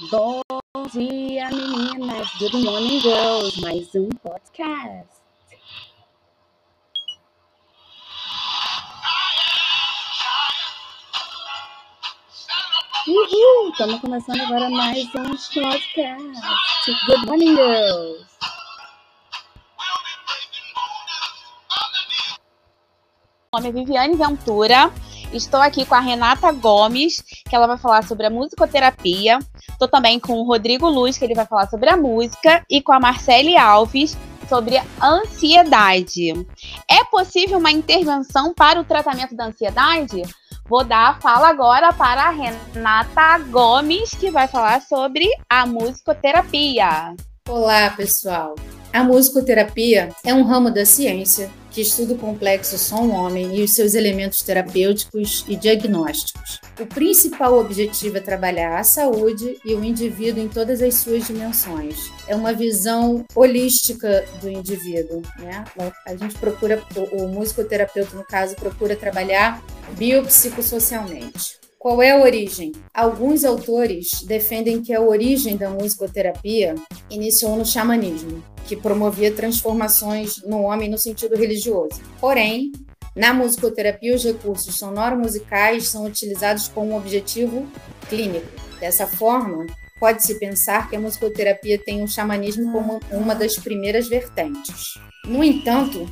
Bom dia, meninas. Good morning, girls. Mais um podcast. Uhul! Estamos começando agora mais um podcast. Good morning, girls. Meu nome é Viviane Ventura. Estou aqui com a Renata Gomes, que ela vai falar sobre a musicoterapia. Estou também com o Rodrigo Luz, que ele vai falar sobre a música, e com a Marcele Alves sobre a ansiedade. É possível uma intervenção para o tratamento da ansiedade? Vou dar a fala agora para a Renata Gomes, que vai falar sobre a musicoterapia. Olá, pessoal. A musicoterapia é um ramo da ciência que estuda o complexo som-homem e os seus elementos terapêuticos e diagnósticos. O principal objetivo é trabalhar a saúde e o indivíduo em todas as suas dimensões. É uma visão holística do indivíduo. Né? A gente procura, o musicoterapeuta, no caso, procura trabalhar biopsicossocialmente. Qual é a origem? Alguns autores defendem que a origem da musicoterapia iniciou no xamanismo, que promovia transformações no homem no sentido religioso. Porém, na musicoterapia, os recursos sonoro-musicais são utilizados com um objetivo clínico. Dessa forma, pode-se pensar que a musicoterapia tem o xamanismo como uma das primeiras vertentes. No entanto,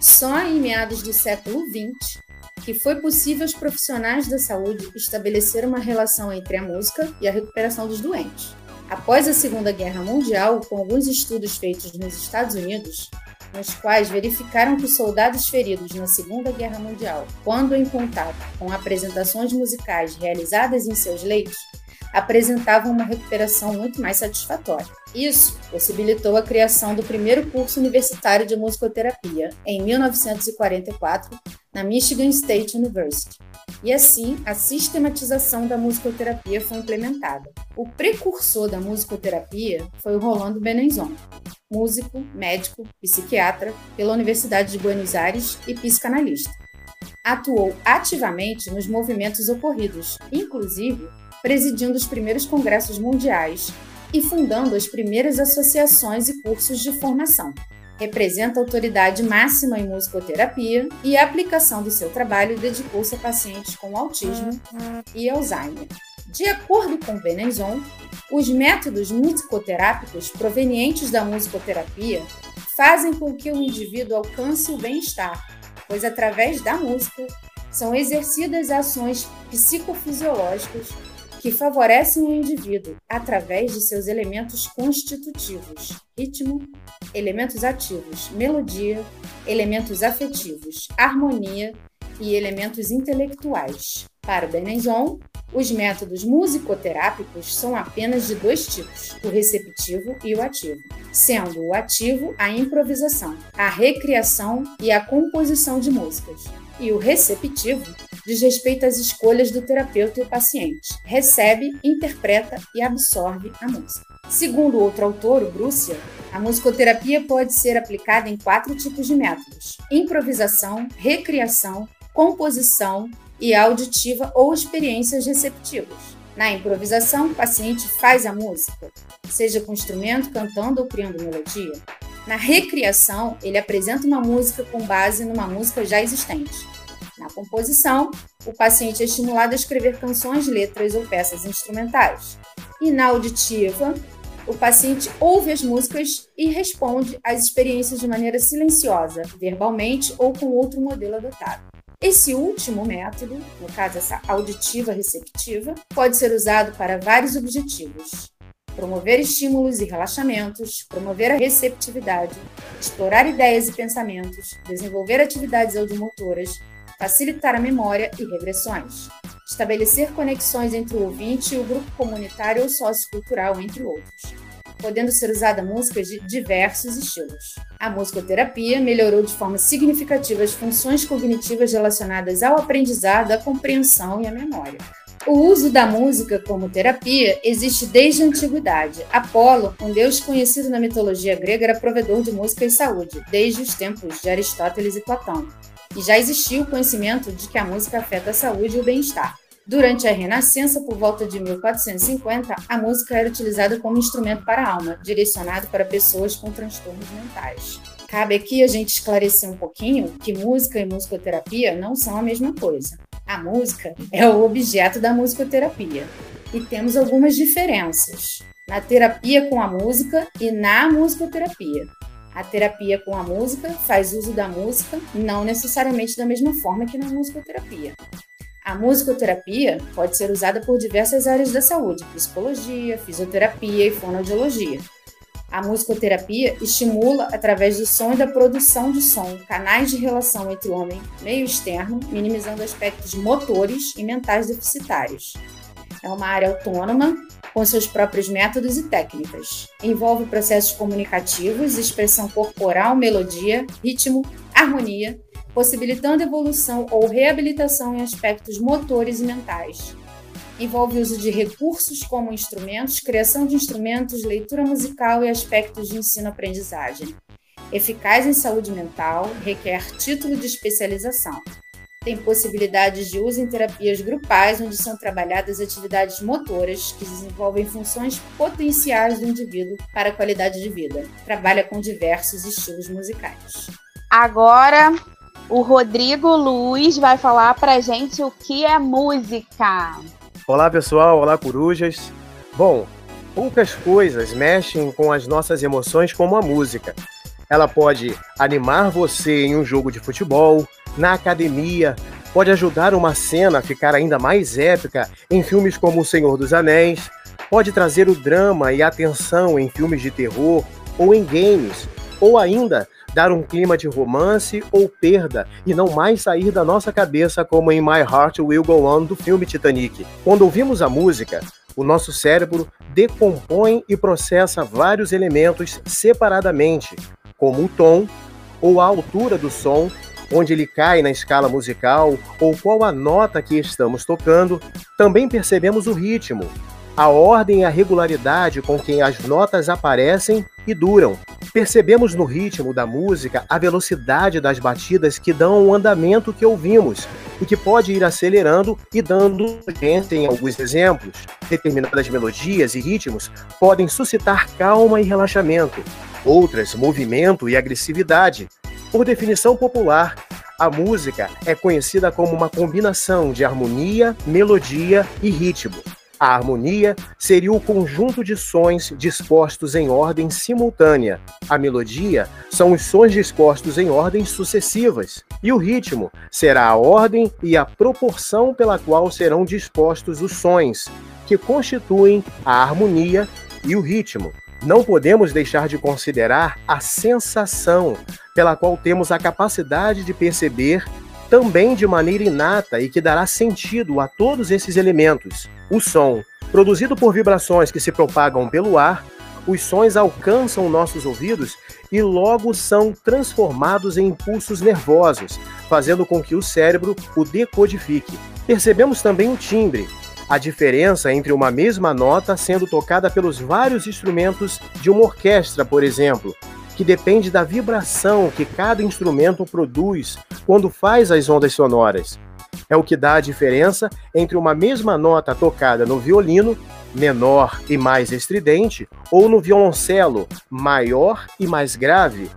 só em meados do século XX que foi possível aos profissionais da saúde estabelecer uma relação entre a música e a recuperação dos doentes. Após a Segunda Guerra Mundial, com alguns estudos feitos nos Estados Unidos, nos quais verificaram que os soldados feridos na Segunda Guerra Mundial, quando em contato com apresentações musicais realizadas em seus leitos, apresentavam uma recuperação muito mais satisfatória. Isso possibilitou a criação do primeiro curso universitário de musicoterapia, em 1944, na Michigan State University. E assim, a sistematização da musicoterapia foi implementada. O precursor da musicoterapia foi o Rolando Benenzon, músico, médico, psiquiatra pela Universidade de Buenos Aires e psicanalista. Atuou ativamente nos movimentos ocorridos, inclusive presidindo os primeiros congressos mundiais e fundando as primeiras associações e cursos de formação. Representa a autoridade máxima em musicoterapia e a aplicação do seu trabalho dedicou-se a pacientes com autismo e Alzheimer. De acordo com Benenzon, os métodos musicoterápicos provenientes da musicoterapia fazem com que o indivíduo alcance o bem-estar, pois através da música são exercidas ações psicofisiológicas que favorecem o indivíduo através de seus elementos constitutivos: ritmo, elementos ativos, melodia, elementos afetivos, harmonia e elementos intelectuais. Para Benenzon, os métodos musicoterápicos são apenas de dois tipos, o receptivo e o ativo, sendo o ativo a improvisação, a recriação e a composição de músicas, e o receptivo diz respeito às escolhas do terapeuta e o paciente. Recebe, interpreta e absorve a música. Segundo outro autor, o Brúcia, a musicoterapia pode ser aplicada em quatro tipos de métodos: improvisação, recriação, composição e auditiva ou experiências receptivas. Na improvisação, o paciente faz a música, seja com instrumento, cantando ou criando melodia. Na recriação, ele apresenta uma música com base numa música já existente. Composição, o paciente é estimulado a escrever canções, letras ou peças instrumentais. E na auditiva, o paciente ouve as músicas e responde às experiências de maneira silenciosa, verbalmente ou com outro modelo adotado. Esse último método, no caso essa auditiva receptiva, pode ser usado para vários objetivos. Promover estímulos e relaxamentos, promover a receptividade, explorar ideias e pensamentos, desenvolver atividades audiomotoras, facilitar a memória e regressões, estabelecer conexões entre o ouvinte e o grupo comunitário ou sociocultural, entre outros, podendo ser usada músicas de diversos estilos. A musicoterapia melhorou de forma significativa as funções cognitivas relacionadas ao aprendizado, à compreensão e à memória. O uso da música como terapia existe desde a antiguidade. Apolo, um deus conhecido na mitologia grega, era provedor de música e saúde, desde os tempos de Aristóteles e Platão e já existia o conhecimento de que a música afeta a saúde e o bem-estar. Durante a Renascença, por volta de 1450, a música era utilizada como instrumento para a alma, direcionado para pessoas com transtornos mentais. Cabe aqui a gente esclarecer um pouquinho que música e musicoterapia não são a mesma coisa. A música é o objeto da musicoterapia e temos algumas diferenças na terapia com a música e na musicoterapia. A terapia com a música faz uso da música, não necessariamente da mesma forma que na musicoterapia. A musicoterapia pode ser usada por diversas áreas da saúde, psicologia, fisioterapia e fonoaudiologia. A musicoterapia estimula, através do som e da produção de som, canais de relação entre o homem e meio externo, minimizando aspectos motores e mentais deficitários. É uma área autônoma, com seus próprios métodos e técnicas. Envolve processos comunicativos, expressão corporal, melodia, ritmo, harmonia, possibilitando evolução ou reabilitação em aspectos motores e mentais. Envolve uso de recursos como instrumentos, criação de instrumentos, leitura musical e aspectos de ensino-aprendizagem. Eficaz em saúde mental, requer título de especialização. Tem possibilidades de uso em terapias grupais, onde são trabalhadas atividades motoras que desenvolvem funções potenciais do indivíduo para a qualidade de vida. Trabalha com diversos estilos musicais. Agora, o Rodrigo Luiz vai falar pra gente o que é música. Olá, pessoal. Olá, corujas. Bom, poucas coisas mexem com as nossas emoções como a música. Ela pode animar você em um jogo de futebol, na academia, pode ajudar uma cena a ficar ainda mais épica em filmes como O Senhor dos Anéis, pode trazer o drama e a tensão em filmes de terror ou em games, ou ainda dar um clima de romance ou perda e não mais sair da nossa cabeça como em My Heart Will Go On do filme Titanic. Quando ouvimos a música, o nosso cérebro decompõe e processa vários elementos separadamente, como o tom ou a altura do som, onde ele cai na escala musical ou qual a nota que estamos tocando. Também percebemos o ritmo, a ordem e a regularidade com que as notas aparecem e duram. Percebemos no ritmo da música a velocidade das batidas que dão o andamento que ouvimos, e que pode ir acelerando e dando urgência em alguns exemplos. Determinadas melodias e ritmos podem suscitar calma e relaxamento, outras, movimento e agressividade. Por definição popular, a música é conhecida como uma combinação de harmonia, melodia e ritmo. A harmonia seria o conjunto de sons dispostos em ordem simultânea. A melodia são os sons dispostos em ordem sucessivas. E o ritmo será a ordem e a proporção pela qual serão dispostos os sons, que constituem a harmonia e o ritmo. Não podemos deixar de considerar a sensação pela qual temos a capacidade de perceber também de maneira inata e que dará sentido a todos esses elementos. O som, produzido por vibrações que se propagam pelo ar, os sons alcançam nossos ouvidos e logo são transformados em impulsos nervosos, fazendo com que o cérebro o decodifique. Percebemos também o timbre, a diferença entre uma mesma nota sendo tocada pelos vários instrumentos de uma orquestra, por exemplo, que depende da vibração que cada instrumento produz quando faz as ondas sonoras. É o que dá a diferença entre uma mesma nota tocada no violino, menor e mais estridente, ou no violoncelo, maior e mais grave.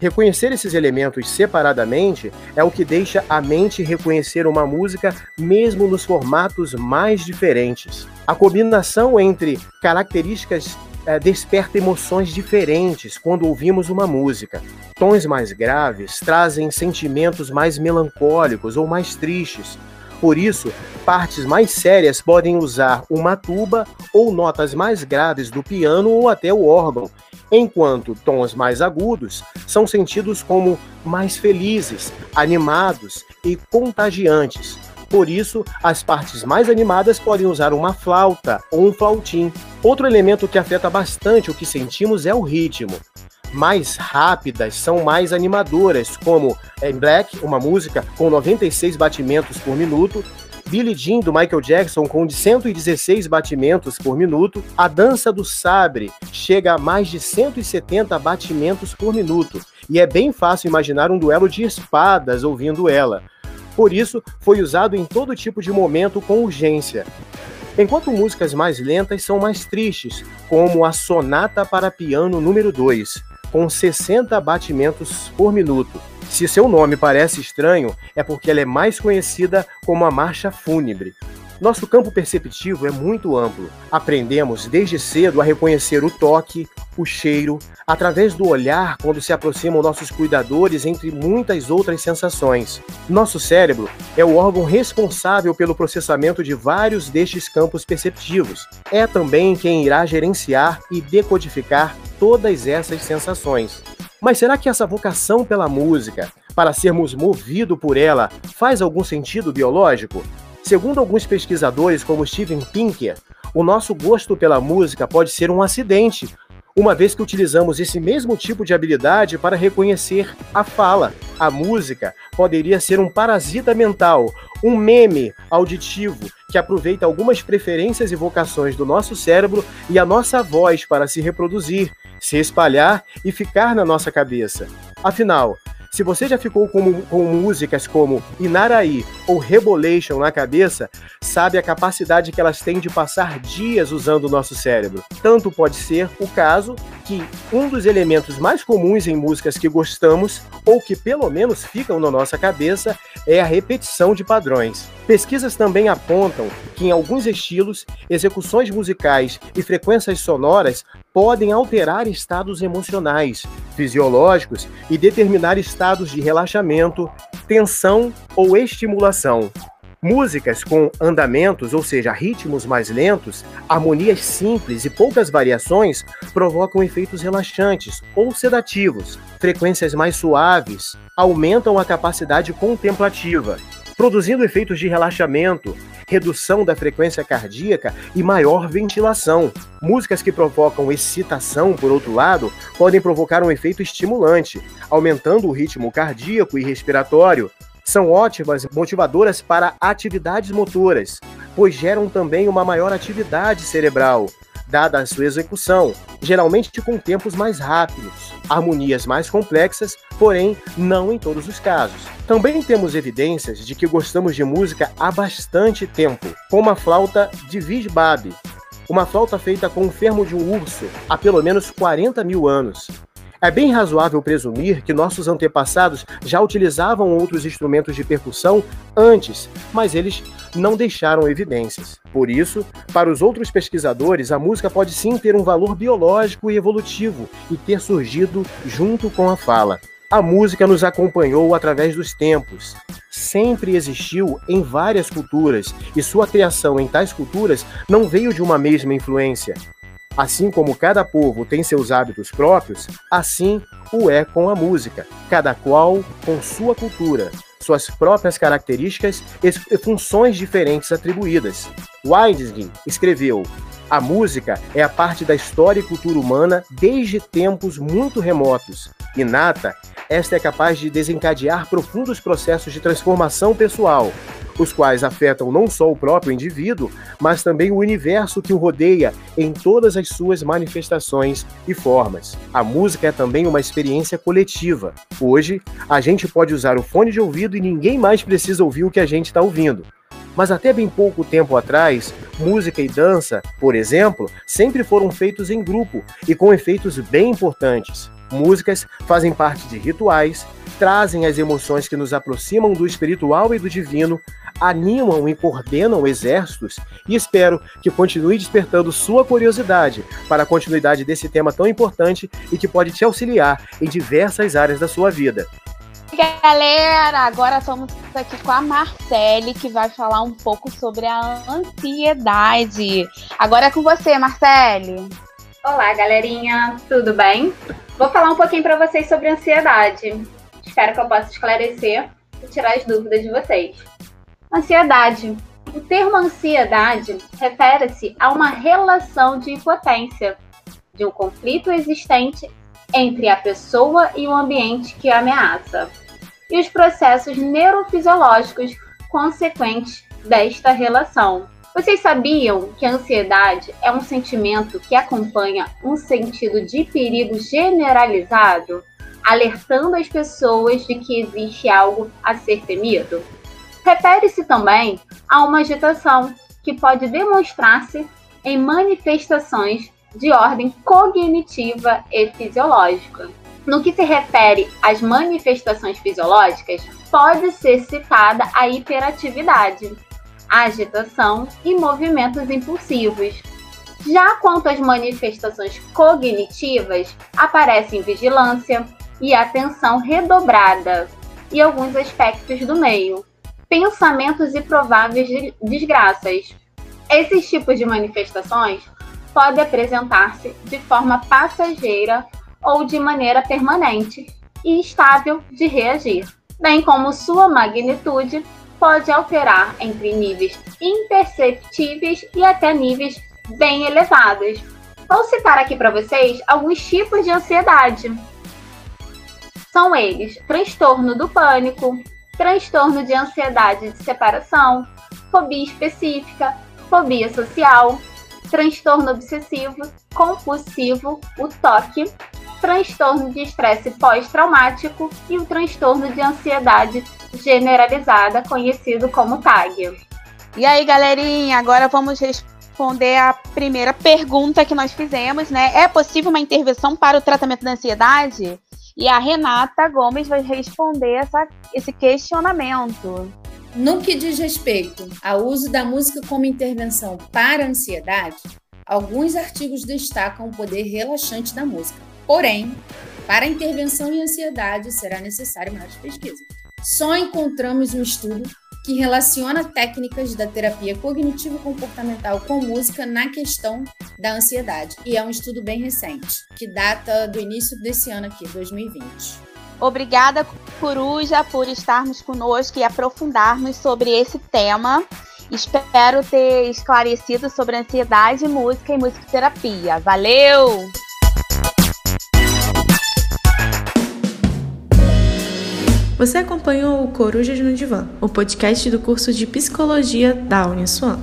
Reconhecer esses elementos separadamente é o que deixa a mente reconhecer uma música mesmo nos formatos mais diferentes. A combinação entre características é, desperta emoções diferentes quando ouvimos uma música. Tons mais graves trazem sentimentos mais melancólicos ou mais tristes. Por isso, partes mais sérias podem usar uma tuba ou notas mais graves do piano ou até o órgão, enquanto tons mais agudos são sentidos como mais felizes, animados e contagiantes. Por isso, as partes mais animadas podem usar uma flauta ou um flautim. Outro elemento que afeta bastante o que sentimos é o ritmo. Mais rápidas são mais animadoras, como em Black, uma música com 96 batimentos por minuto, Billie Jean do Michael Jackson com 116 batimentos por minuto, a dança do sabre chega a mais de 170 batimentos por minuto, e é bem fácil imaginar um duelo de espadas ouvindo ela. Por isso, foi usado em todo tipo de momento com urgência. Enquanto músicas mais lentas são mais tristes, como a Sonata para Piano número 2, com 60 batimentos por minuto. Se seu nome parece estranho, é porque ela é mais conhecida como a Marcha Fúnebre. Nosso campo perceptivo é muito amplo. Aprendemos desde cedo a reconhecer o toque, o cheiro, através do olhar quando se aproximam nossos cuidadores, entre muitas outras sensações. Nosso cérebro é o órgão responsável pelo processamento de vários destes campos perceptivos. É também quem irá gerenciar e decodificar todas essas sensações. Mas será que essa vocação pela música, para sermos movidos por ela, faz algum sentido biológico? Segundo alguns pesquisadores, como Steven Pinker, o nosso gosto pela música pode ser um acidente, uma vez que utilizamos esse mesmo tipo de habilidade para reconhecer a fala. A música poderia ser um parasita mental, um meme auditivo que aproveita algumas preferências e vocações do nosso cérebro e a nossa voz para se reproduzir, se espalhar e ficar na nossa cabeça. Afinal, se você já ficou com, com músicas como Inaraí ou Rebolation na cabeça, sabe a capacidade que elas têm de passar dias usando o nosso cérebro. Tanto pode ser o caso que um dos elementos mais comuns em músicas que gostamos, ou que pelo menos ficam na nossa cabeça, é a repetição de padrões. Pesquisas também apontam que em alguns estilos, execuções musicais e frequências sonoras podem alterar estados emocionais, fisiológicos e determinar estados de relaxamento, tensão ou estimulação. Músicas com andamentos, ou seja, ritmos mais lentos, harmonias simples e poucas variações provocam efeitos relaxantes ou sedativos. Frequências mais suaves aumentam a capacidade contemplativa, produzindo efeitos de relaxamento, redução da frequência cardíaca e maior ventilação. Músicas que provocam excitação, por outro lado, podem provocar um efeito estimulante, aumentando o ritmo cardíaco e respiratório, são ótimas motivadoras para atividades motoras, pois geram também uma maior atividade cerebral, dada a sua execução, geralmente com tempos mais rápidos, harmonias mais complexas, porém não em todos os casos. Também temos evidências de que gostamos de música há bastante tempo, como a flauta de Visbab, uma flauta feita com o fermo de um urso há pelo menos 40 mil anos, é bem razoável presumir que nossos antepassados já utilizavam outros instrumentos de percussão antes, mas eles não deixaram evidências. Por isso, para os outros pesquisadores, a música pode sim ter um valor biológico e evolutivo e ter surgido junto com a fala. A música nos acompanhou através dos tempos. Sempre existiu em várias culturas e sua criação em tais culturas não veio de uma mesma influência. Assim como cada povo tem seus hábitos próprios, assim o é com a música, cada qual com sua cultura, suas próprias características e funções diferentes atribuídas. Wittgenstein escreveu: A música é a parte da história e cultura humana desde tempos muito remotos. Inata, esta é capaz de desencadear profundos processos de transformação pessoal, os quais afetam não só o próprio indivíduo, mas também o universo que o rodeia em todas as suas manifestações e formas. A música é também uma experiência coletiva. Hoje, a gente pode usar o fone de ouvido e ninguém mais precisa ouvir o que a gente está ouvindo. Mas até bem pouco tempo atrás, música e dança, por exemplo, sempre foram feitos em grupo e com efeitos bem importantes. Músicas fazem parte de rituais, trazem as emoções que nos aproximam do espiritual e do divino, animam e coordenam exércitos e espero que continue despertando sua curiosidade para a continuidade desse tema tão importante e que pode te auxiliar em diversas áreas da sua vida. Galera, agora estamos aqui com a Marcele, que vai falar um pouco sobre a ansiedade. Agora é com você, Marcele. Olá, galerinha, tudo bem? Vou falar um pouquinho para vocês sobre ansiedade. Espero que eu possa esclarecer e tirar as dúvidas de vocês. Ansiedade. O termo ansiedade refere-se a uma relação de impotência, de um conflito existente entre a pessoa e o ambiente que a ameaça, e os processos neurofisiológicos consequentes desta relação. Vocês sabiam que a ansiedade é um sentimento que acompanha um sentido de perigo generalizado, alertando as pessoas de que existe algo a ser temido? Refere-se também a uma agitação que pode demonstrar-se em manifestações de ordem cognitiva e fisiológica. No que se refere às manifestações fisiológicas, pode ser citada a hiperatividade, agitação e movimentos impulsivos. Já quanto às manifestações cognitivas, aparecem vigilância e atenção redobrada e alguns aspectos do meio, pensamentos e prováveis desgraças. Esses tipos de manifestações podem apresentar-se de forma passageira ou de maneira permanente e estável de reagir, bem como sua magnitude pode alterar entre níveis imperceptíveis e até níveis bem elevados. Vou citar aqui para vocês alguns tipos de ansiedade. São eles: transtorno do pânico, transtorno de ansiedade de separação, fobia específica, fobia social, transtorno obsessivo, compulsivo, o TOC, transtorno de estresse pós-traumático e o transtorno de ansiedade generalizada, conhecido como TAG. E aí, galerinha, agora vamos responder a primeira pergunta que nós fizemos, né? É possível uma intervenção para o tratamento da ansiedade? E a Renata Gomes vai responder essa, esse questionamento. No que diz respeito ao uso da música como intervenção para a ansiedade, alguns artigos destacam o poder relaxante da música. Porém, para a intervenção em ansiedade será necessário mais pesquisa. Só encontramos um estudo que relaciona técnicas da terapia cognitivo-comportamental com música na questão da ansiedade. E é um estudo bem recente, que data do início desse ano aqui, 2020. Obrigada, Coruja, por estarmos conosco e aprofundarmos sobre esse tema. Espero ter esclarecido sobre ansiedade, música e musicoterapia. Valeu! Você acompanhou o Corujas no Divã, o podcast do curso de Psicologia da Uniswan.